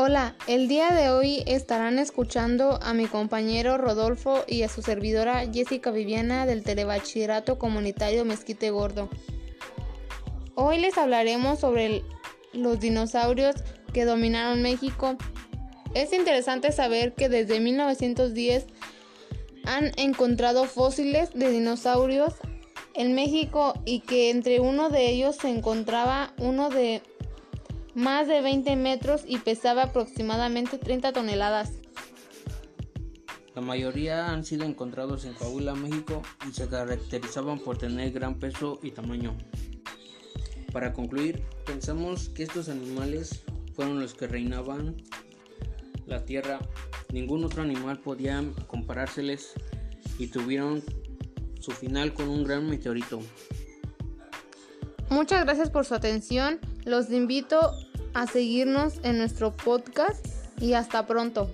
Hola, el día de hoy estarán escuchando a mi compañero Rodolfo y a su servidora Jessica Viviana del Telebachillerato Comunitario Mezquite Gordo. Hoy les hablaremos sobre los dinosaurios que dominaron México. Es interesante saber que desde 1910 han encontrado fósiles de dinosaurios en México y que entre uno de ellos se encontraba uno de más de 20 metros y pesaba aproximadamente 30 toneladas. La mayoría han sido encontrados en Coahuila, México y se caracterizaban por tener gran peso y tamaño. Para concluir, pensamos que estos animales fueron los que reinaban la tierra. Ningún otro animal podía comparárseles y tuvieron su final con un gran meteorito. Muchas gracias por su atención. Los invito a seguirnos en nuestro podcast y hasta pronto.